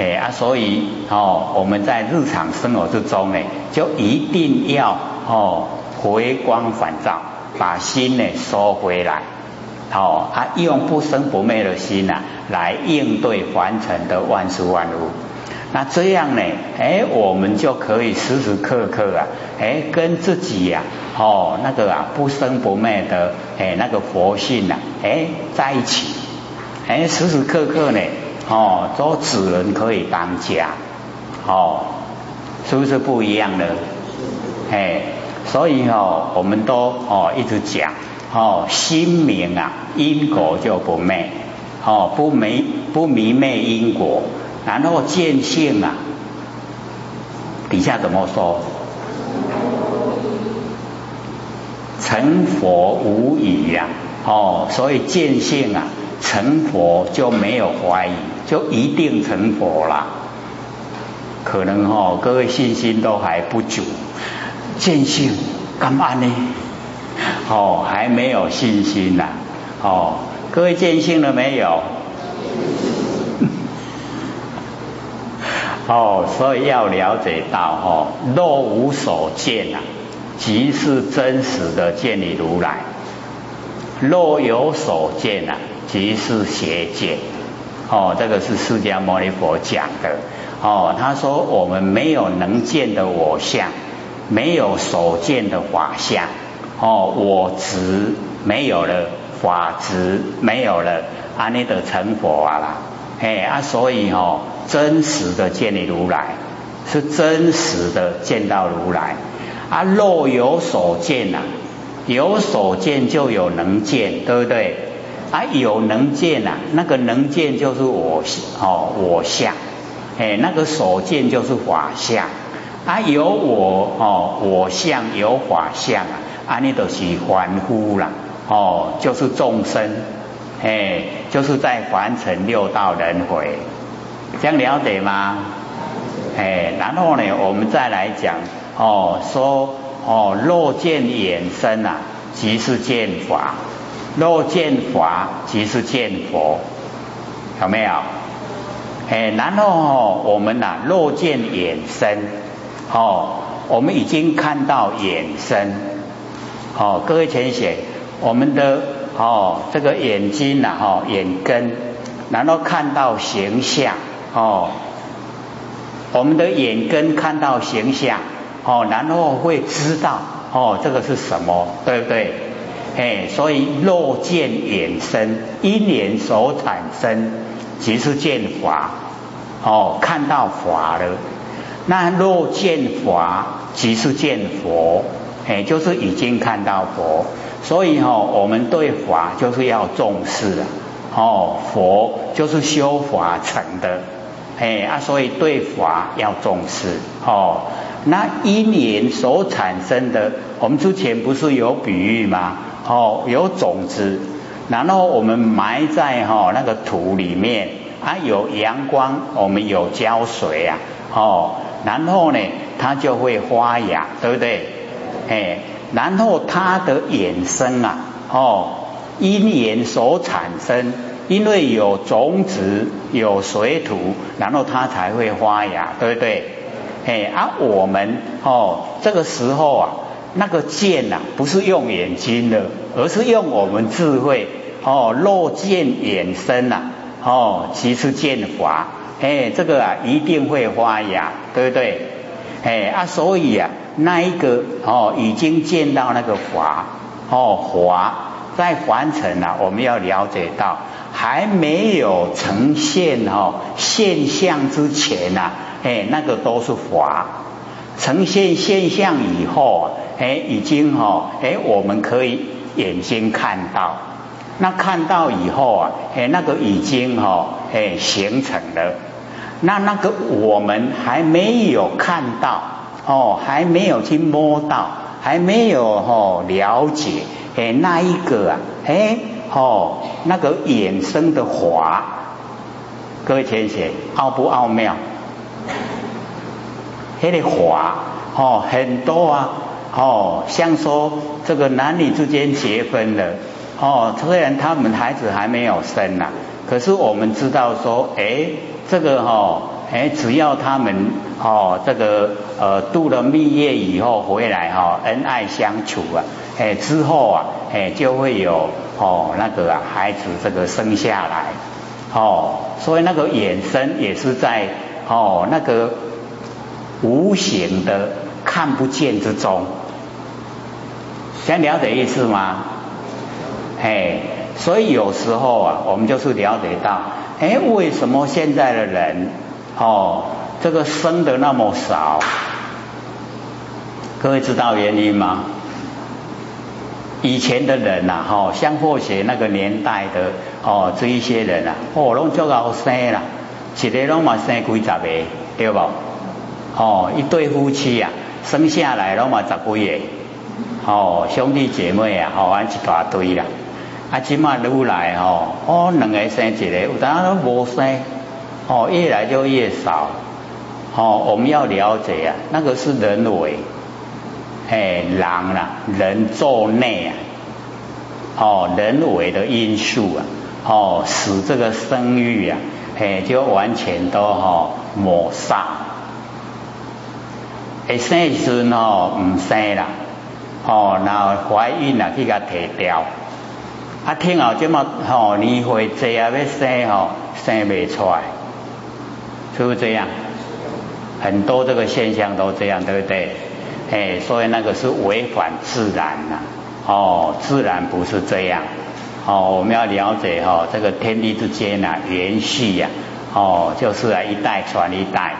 哎啊，所以哦，我们在日常生活之中呢，就一定要哦回光返照，把心呢收回来，哦啊，用不生不灭的心呐，来应对凡尘的万事万物。那这样呢，哎，我们就可以时时刻刻啊，哎，跟自己呀，哦，那个啊不生不灭的哎那个佛性呐，哎，在一起，哎，时时刻刻呢。哦，做主人可以当家，哦，是不是不一样的？哎，所以哦，我们都哦一直讲，哦，心明啊，因果就不昧，哦，不迷不迷昧因果，然后见性啊，底下怎么说？成佛无疑呀，哦，所以见性啊。成佛就没有怀疑，就一定成佛了。可能哦，各位信心都还不足，见性干嘛呢？哦，还没有信心呐。哦，各位见性了没有？哦，所以要了解到哦，若无所见啊，即是真实的见你如来；若有所见啊。即是邪见，哦，这个是释迦牟尼佛讲的，哦，他说我们没有能见的我相，没有所见的法相，哦，我执没有了，法执没有了，阿弥陀成佛啊啦，哎啊，所以哦，真实的见你如来，是真实的见到如来，啊，若有所见呐，有所见就有能见，对不对？啊，有能见呐，那个能见就是我哦，我相，哎，那个所见就是法相。啊，有我哦，我相有法相啊，啊，你都是凡夫啦，哦，就是众生，哎，就是在凡尘六道轮回，这样了解吗？哎，然后呢，我们再来讲哦，说哦，若见衍生啊，即是见法。若见法，即是见佛，有没有？哎，然后我们呐，若见眼身，哦，我们已经看到眼身，哦，各位浅显，我们的哦，这个眼睛呐，哈，眼根，然后看到形象，哦，我们的眼根看到形象，哦，然后会知道，哦，这个是什么，对不对？哎，所以若见眼身，因缘所产生，即是见法。哦，看到法了。那若见法，即是见佛。哎，就是已经看到佛。所以哈，我们对法就是要重视啊。哦，佛就是修法成的。哎啊，所以对法要重视。哦，那因缘所产生的，我们之前不是有比喻吗？哦，有种子，然后我们埋在哈那个土里面啊，有阳光，我们有浇水啊，哦，然后呢，它就会发芽，对不对？哎，然后它的衍生啊，哦，因缘所产生，因为有种子，有水土，然后它才会发芽，对不对？哎，而我们哦，这个时候啊。那个见呐，不是用眼睛的，而是用我们智慧哦。若见眼生呐，哦，其实见法，哎，这个啊一定会发芽，对不对？哎啊，所以啊，那一个哦，已经见到那个法哦，华在凡尘啊，我们要了解到还没有呈现哦现象之前呐，哎，那个都是法。呈现现象以后啊，哎，已经哈，哎，我们可以眼睛看到，那看到以后啊，哎，那个已经哈，哎，形成了，那那个我们还没有看到，哦，还没有去摸到，还没有哈了解，哎，那一个啊，哎，哦，那个衍生的华，各位天写奥不奥妙？那个华哦很多啊哦，像说这个男女之间结婚了哦，虽然他们孩子还没有生呐，可是我们知道说，哎，这个哈，哎，只要他们哦，这个呃度了蜜月以后回来哈，恩爱相处啊，哎之后啊，哎就会有哦那个啊孩子这个生下来，哦，所以那个衍生也是在哦那个无形的看不见之中，想了解意思吗？哎，所以有时候啊，我们就是了解到，哎，为什么现在的人？哦，这个生的那么少，各位知道原因吗？以前的人呐，哈，像或许那个年代的哦，这一些人啊，哦，拢足够生啦，一个拢嘛生几十个，对不？哦，一对夫妻啊，生下来了嘛十几个，哦，兄弟姐妹啊，哦，安一大堆啦，啊，起码愈来吼，哦，两个生一个，有当都无生。哦，越来就越少。哦，我们要了解啊，那个是人为，哎，狼啦，人作内啊，哦，人为的因素啊，哦，使这个生育啊，哎，就完全都哈抹杀。哎，生时哦唔生啦，哦，然后怀孕啦去甲提掉，啊，听后即么吼年岁济啊要生吼，生未出来。是不是这样？很多这个现象都这样，对不对？哎，所以那个是违反自然呐。哦，自然不是这样。哦，我们要了解哈，这个天地之间呐，延续呀，哦，就是啊，一代传一代。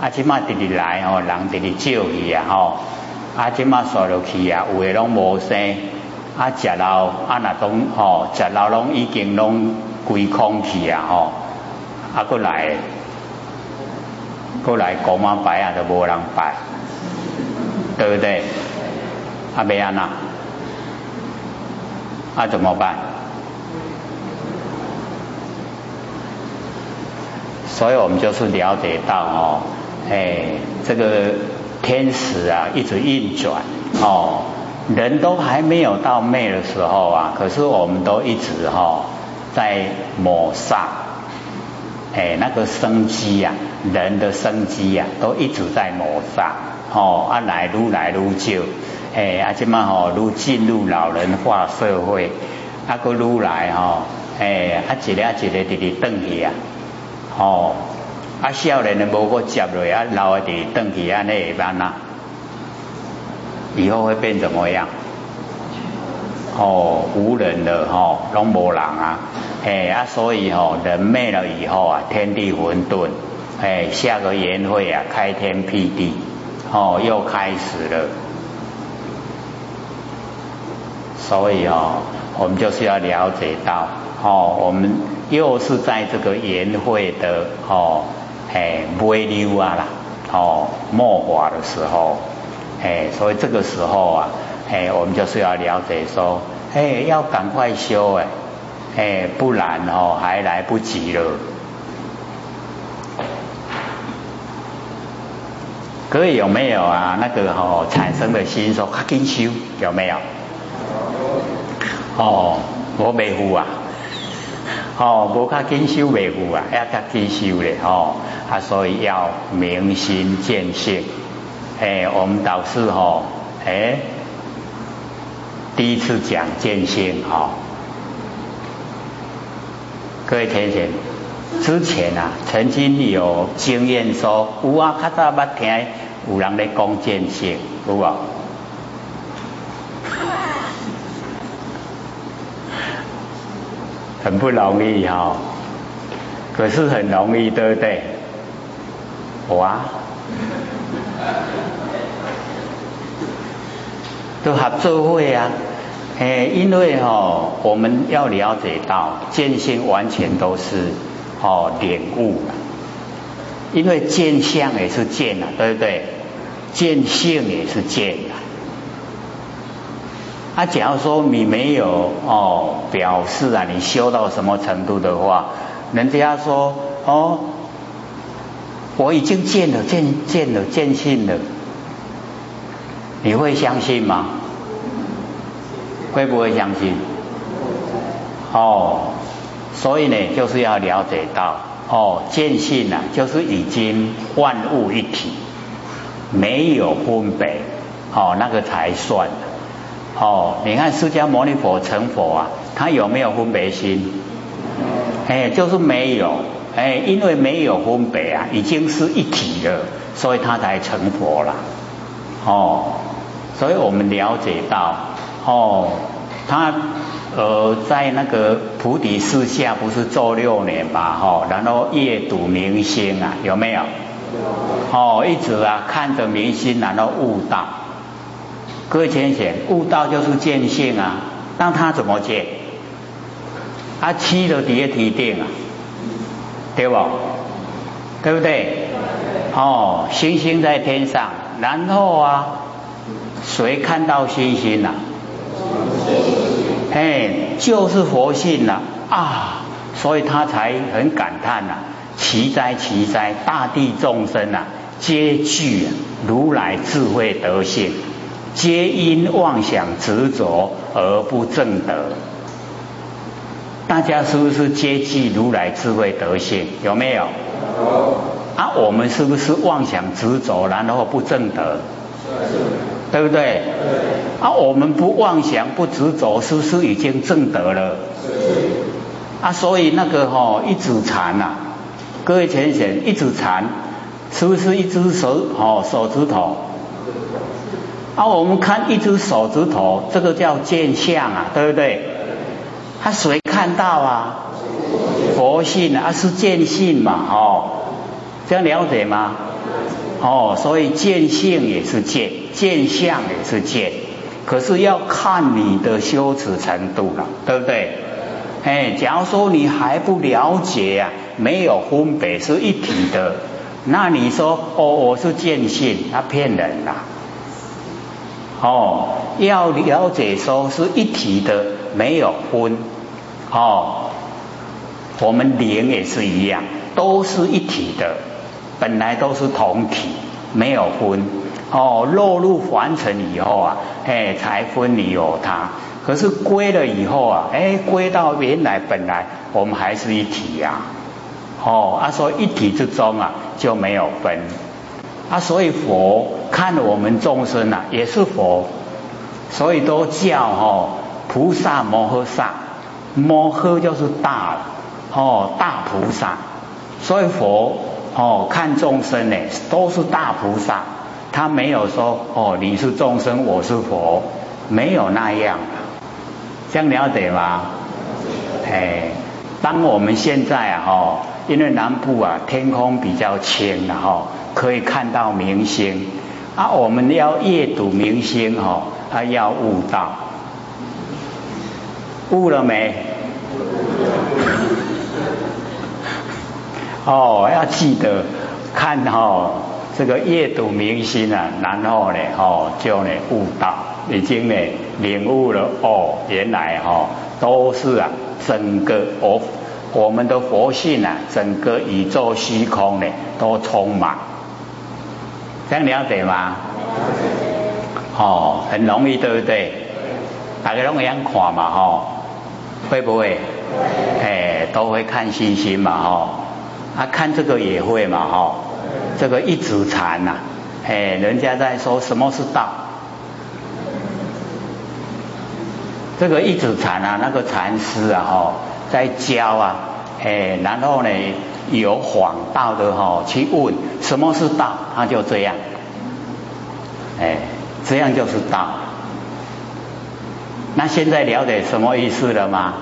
啊，即马直直来哦，人直直照去啊，吼。啊，即马刷落去啊，有诶拢无生。啊，食老啊，那种吼，食老拢已经拢归空去啊，吼。啊，过来。过来国妈拜啊，都无人拜，对不对？阿没安呐，啊怎么办？所以我们就是了解到哦，哎，这个天使啊一直运转哦，人都还没有到灭的时候啊，可是我们都一直哈在抹杀。哎，那个生机呀，人的生机呀，都一直在磨杀，哦，啊来愈来愈少，哎，啊即嘛吼，愈进入老人化社会，啊个愈来吼，哎，啊一个一个直直转去啊，哦，啊少年的无个接落啊，老的直直转去安尼会办呐？以后会变怎么样？哦，无人了吼，拢无人啊。哎啊，所以吼人灭了以后啊，天地混沌，哎，下个年会啊，开天辟地，哦，又开始了。所以哦，我们就是要了解到，哦，我们又是在这个年会的哦，哎，微溜啊啦，哦，末法的时候，哎，所以这个时候啊，哎，我们就是要了解说，哎，要赶快修哎。哎，不然哦，还来不及了。各位有没有啊？那个哦，产生的心说，赶紧修，有没有？哦，我未付啊。哦，无较紧修未有啊，要较紧修咧哦。啊，所以要明心见性。哎，我们导师哦，哎，第一次讲见性哈。各位天贤，之前啊，曾经有经验说，有啊，较早捌听有人咧讲见性，有无？很不容易哈，可是很容易，对不对？哇，都合作会啊。哎，因为哦，我们要了解到见性完全都是哦领悟因为见相也是见啊，对不对？见性也是见啊。啊，假如说你没有哦表示啊，你修到什么程度的话，人家说哦，我已经见了，见见了，见性了，你会相信吗？会不会相信？哦，所以呢，就是要了解到哦，见性啊，就是已经万物一体，没有分别，哦，那个才算。哦，你看释迦牟尼佛成佛啊，他有没有分别心？哎，就是没有。哎，因为没有分别啊，已经是一体了，所以他才成佛了。哦，所以我们了解到，哦，他呃在那个菩提树下不是做六年嘛，哈，然后夜睹明星啊，有没有？哦，一直啊看着明星，然后悟道。各位浅显，悟道就是见性啊，那他怎么见？他七的底下提定啊。对不？对不对？哦，星星在天上，然后啊，谁看到星星了？哎，就是佛性了啊，所以他才很感叹呐：奇哉奇哉，大地众生啊，皆具如来智慧德性，皆因妄想执着而不正德。大家是不是接济如来智慧德性？有没有？有。啊，我们是不是妄想执着，然后不正德？对不对？对。啊，我们不妄想不执着，是不是已经正德了？啊，所以那个哈一指禅呐，各位浅显，一指禅是不是一只手哦手指头？啊，我们看一只手指头，这个叫见相啊，对不对？他谁看到啊？佛性啊，是见性嘛？哦，这样了解吗？哦，所以见性也是见，见相也是见，可是要看你的修持程度了，对不对？哎，假如说你还不了解啊，没有分别是一体的，那你说哦，我是见性，他骗人啦。哦，要了解说是一体的，没有分。哦，我们灵也是一样，都是一体的，本来都是同体，没有分。哦，落入凡尘以后啊，哎，才分你有他。可是归了以后啊，哎，归到原来本来我们还是一体呀。哦，啊，说一体之中啊就没有分。啊，所以佛看我们众生啊也是佛，所以都叫哦菩萨摩诃萨。摩诃就是大，哦，大菩萨，所以佛哦看众生呢都是大菩萨，他没有说哦你是众生我是佛，没有那样，这样了解吗？哎，当我们现在啊哈，因为南部啊天空比较清了哈，可以看到明星，啊我们要夜读明星哈，啊要悟道。悟了没？哦，要记得看哦，这个夜读明星啊，然后呢，哦，就呢悟道，已经呢领悟了哦，原来哦都是啊，整个我我们的佛性啊，整个宇宙虚空呢都充满，这样了解吗？哦，很容易，对不对？大家拢会样看嘛，吼。会不会？哎，都会看星星嘛，哈，啊，看这个也会嘛，哈，这个一指禅呐，哎，人家在说什么是道？这个一指禅啊，那个禅师啊，哈，在教啊，哎，然后呢，有谎道的哈，去问什么是道，他就这样，哎，这样就是道。那现在了解什么意思了吗？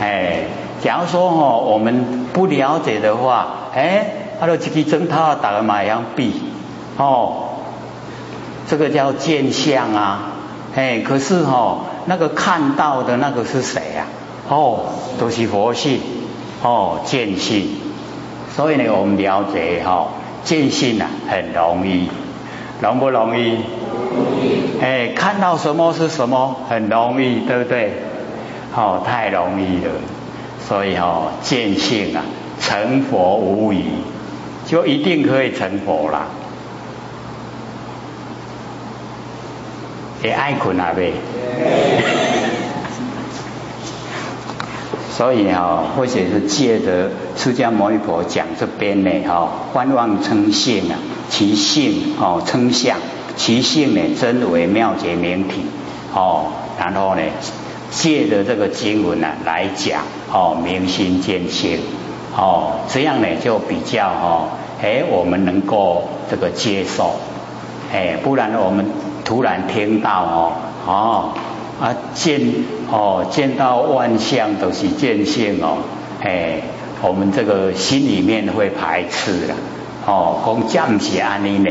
哎，假如说哦，我们不了解的话，哎，他说这个针他打个马样币，哦，这个叫见相啊，哎，可是哦，那个看到的那个是谁呀？哦，都是佛性，哦，见性，所以呢，我们了解哈，见性啊，很容易，容不容易？哎，看到什么是什么，很容易，对不对？哦，太容易了，所以哦，见性啊，成佛无疑，就一定可以成佛啦。也爱困啊呗。所以哈，或者是借着释迦牟尼佛讲这边呢，哈，观望称性啊，其性哦称相，其性呢真为妙觉明体哦，然后呢，借着这个经文呢来讲哦，明心见性哦，这样呢就比较哈，哎，我们能够这个接受，哎，不然我们突然听到哦，哦。啊，见哦，见到万象都是见性哦，哎，我们这个心里面会排斥了，哦，讲降起安尼呢，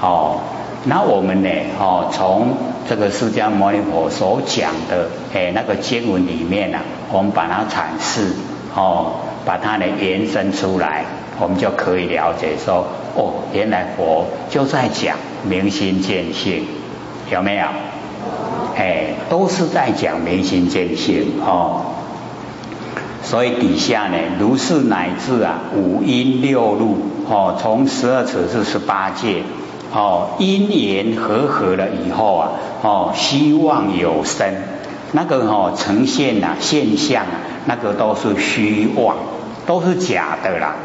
哦，那我们呢，哦，从这个释迦牟尼佛所讲的哎那个经文里面呢，我们把它阐释，哦，把它呢延伸出来，我们就可以了解说，哦，原来佛就在讲明心见性，有没有？哎，都是在讲明心见性哦，所以底下呢，如是乃至啊，五阴六路哦，从十二处至十八界哦，因缘和合了以后啊，哦，希望有生，那个哦呈现呐现象啊，那个都是虚妄，都是假的啦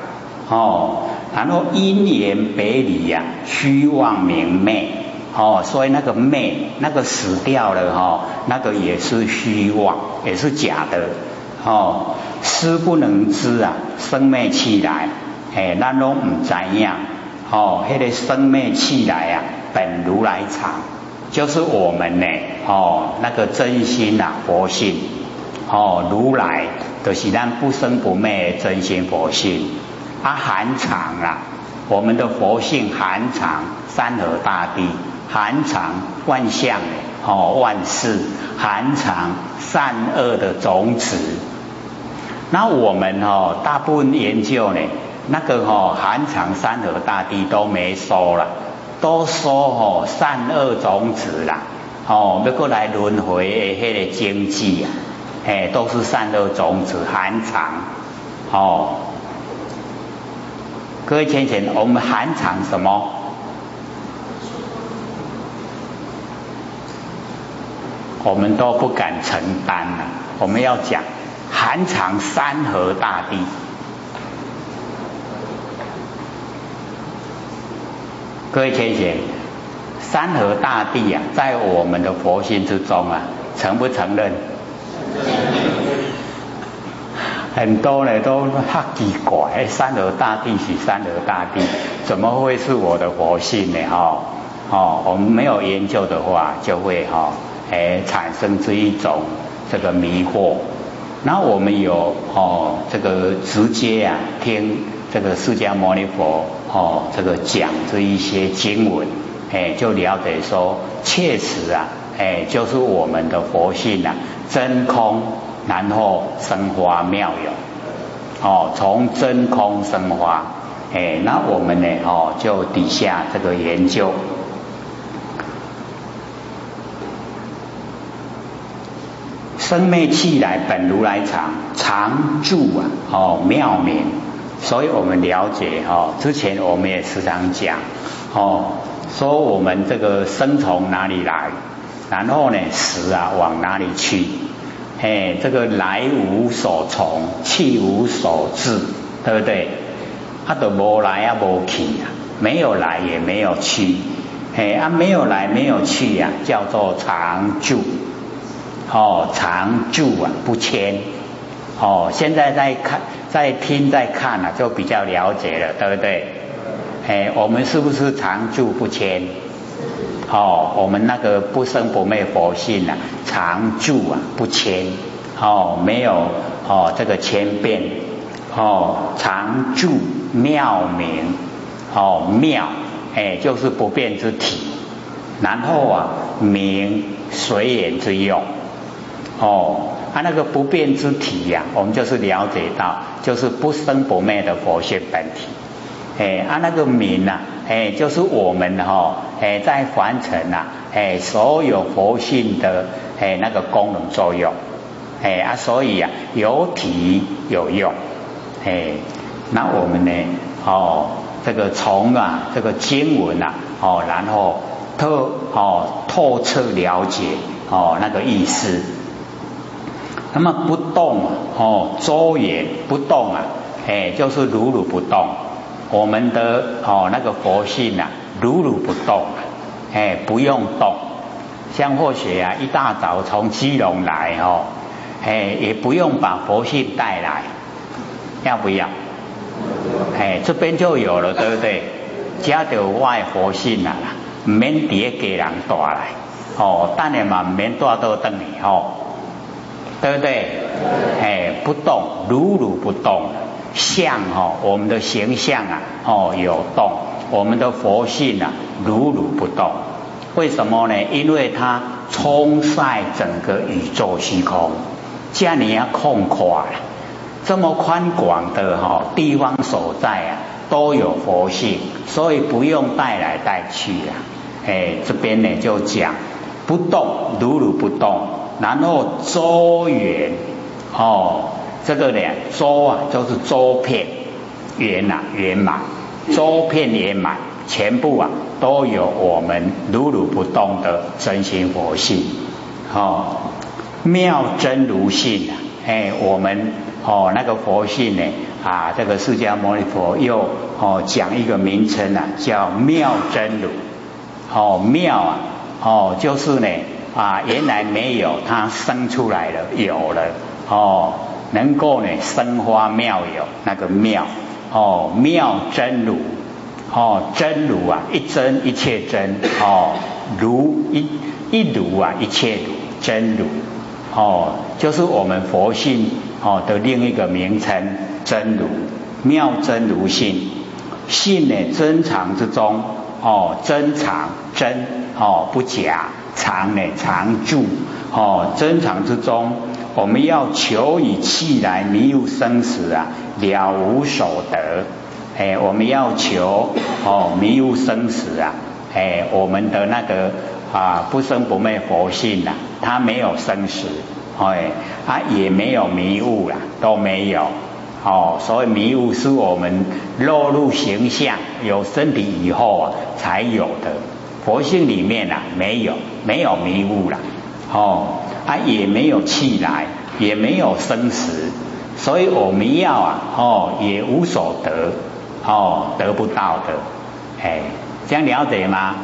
哦，然后因缘别离呀，虚妄明昧。哦，所以那个昧，那个死掉了哈，那个也是虚妄，也是假的。哦，思不能知啊，生灭起来，哎，那拢唔知样。哦，迄个生灭起来啊，本如来藏，就是我们呢。哦，那个真心啊，佛性。哦，如来就是咱不生不灭真心佛性。啊，含藏啊，我们的佛性含藏山河大地。含藏万象哦，万事含藏善恶的种子。那我们哦，大部分研究呢，那个哦，含藏山河大地都没说了，都说哦，善恶种子啦，哦，要过来轮回的迄个经济啊，嘿，都是善恶种子含藏哦。各位先生，我们含藏什么？我们都不敢承担了。我们要讲含藏山河大地，各位天贤，山河大地呀，在我们的佛心之中啊，承不承认？很多呢都哈奇怪，山河大地是山河大地，怎么会是我的佛性呢？哈，哦，我们没有研究的话，就会哈。哎，产生这一种这个迷惑。那我们有哦，这个直接啊听这个释迦牟尼佛哦，这个讲这一些经文，哎，就了解说，确实啊，哎，就是我们的佛性啊，真空，然后生花妙有，哦，从真空生花，哎，那我们呢，哦，就底下这个研究。生灭气来本如来藏，常住啊，哦妙明，所以我们了解哦，之前我们也时常讲哦，说我们这个生从哪里来，然后呢死啊往哪里去？哎，这个来无所从，去无所至，对不对？他都无来啊无去啊，没有来也没有去，哎啊没有来没有去呀，叫做常住。哦，常住啊，不迁。哦，现在在看，在听，在看啊，就比较了解了，对不对？哎，我们是不是常住不迁？哦，我们那个不生不灭佛性啊，常住啊，不迁。哦，没有哦，这个千变。哦，常住妙明。哦，妙，哎，就是不变之体。然后啊，明随缘之用。哦，啊，那个不变之体呀，我们就是了解到，就是不生不灭的佛性本体。哎，啊，那个名呐，哎，就是我们哈，哎，在凡尘呐，哎，所有佛性的哎那个功能作用。哎，啊，所以呀，有体有用。哎，那我们呢，哦，这个从啊这个经文呐，哦，然后透哦透彻了解哦那个意思。那么不动哦，周也不动啊，哎，就是如如不动。我们的哦那个佛性啊，如如不动，哎，不用动。像或许啊，一大早从基隆来哦，哎，也不用把佛性带来，要不要？哎，这边就有了，对不对？加着外佛性啊，免碟给人带来，哦，当然嘛，免带到等你哦。对不对？哎，不动，如如不动，相哦，我们的形象啊，哦，有动，我们的佛性啊，如如不动。为什么呢？因为它冲晒整个宇宙虚空，这样你要空垮了，这么宽广的哈地方所在啊，都有佛性，所以不用带来带去啊。哎，这边呢就讲不动，如如不动。然后周圆哦，这个呢周啊就是周遍圆呐圆满，周遍圆满，全部啊都有我们如如不动的真心佛性哦，妙真如性啊，哎我们哦那个佛性呢啊这个释迦牟尼佛又哦讲一个名称啊叫妙真如哦妙啊哦就是呢。啊，原来没有，它生出来了，有了，哦，能够呢生花妙有那个妙，哦，妙真如，哦，真如啊，一真一切真，哦，如一一如啊，一切如真如，哦，就是我们佛性哦的另一个名称，真如，妙真如性，性呢真常之中，哦，真常真，哦，不假。常呢常住哦，真常之中，我们要求以气来迷入生死啊，了无所得。哎，我们要求哦迷入生死啊，哎，我们的那个啊不生不灭佛性呐，它没有生死，哎，它也没有迷雾啦，都没有哦。所以迷雾是我们落入形象有身体以后啊才有的。佛性里面啊，没有没有迷雾了，哦，啊也没有气来，也没有生死，所以我们要啊，哦也无所得，哦得不到的，哎，这样了解吗？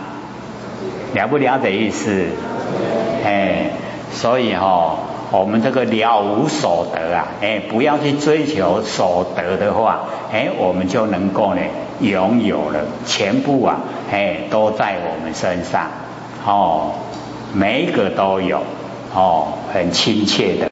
了不了解意思？哎，所以哦，我们这个了无所得啊，哎，不要去追求所得的话，哎，我们就能够呢。拥有了全部啊，哎，都在我们身上，哦，每一个都有，哦，很亲切的。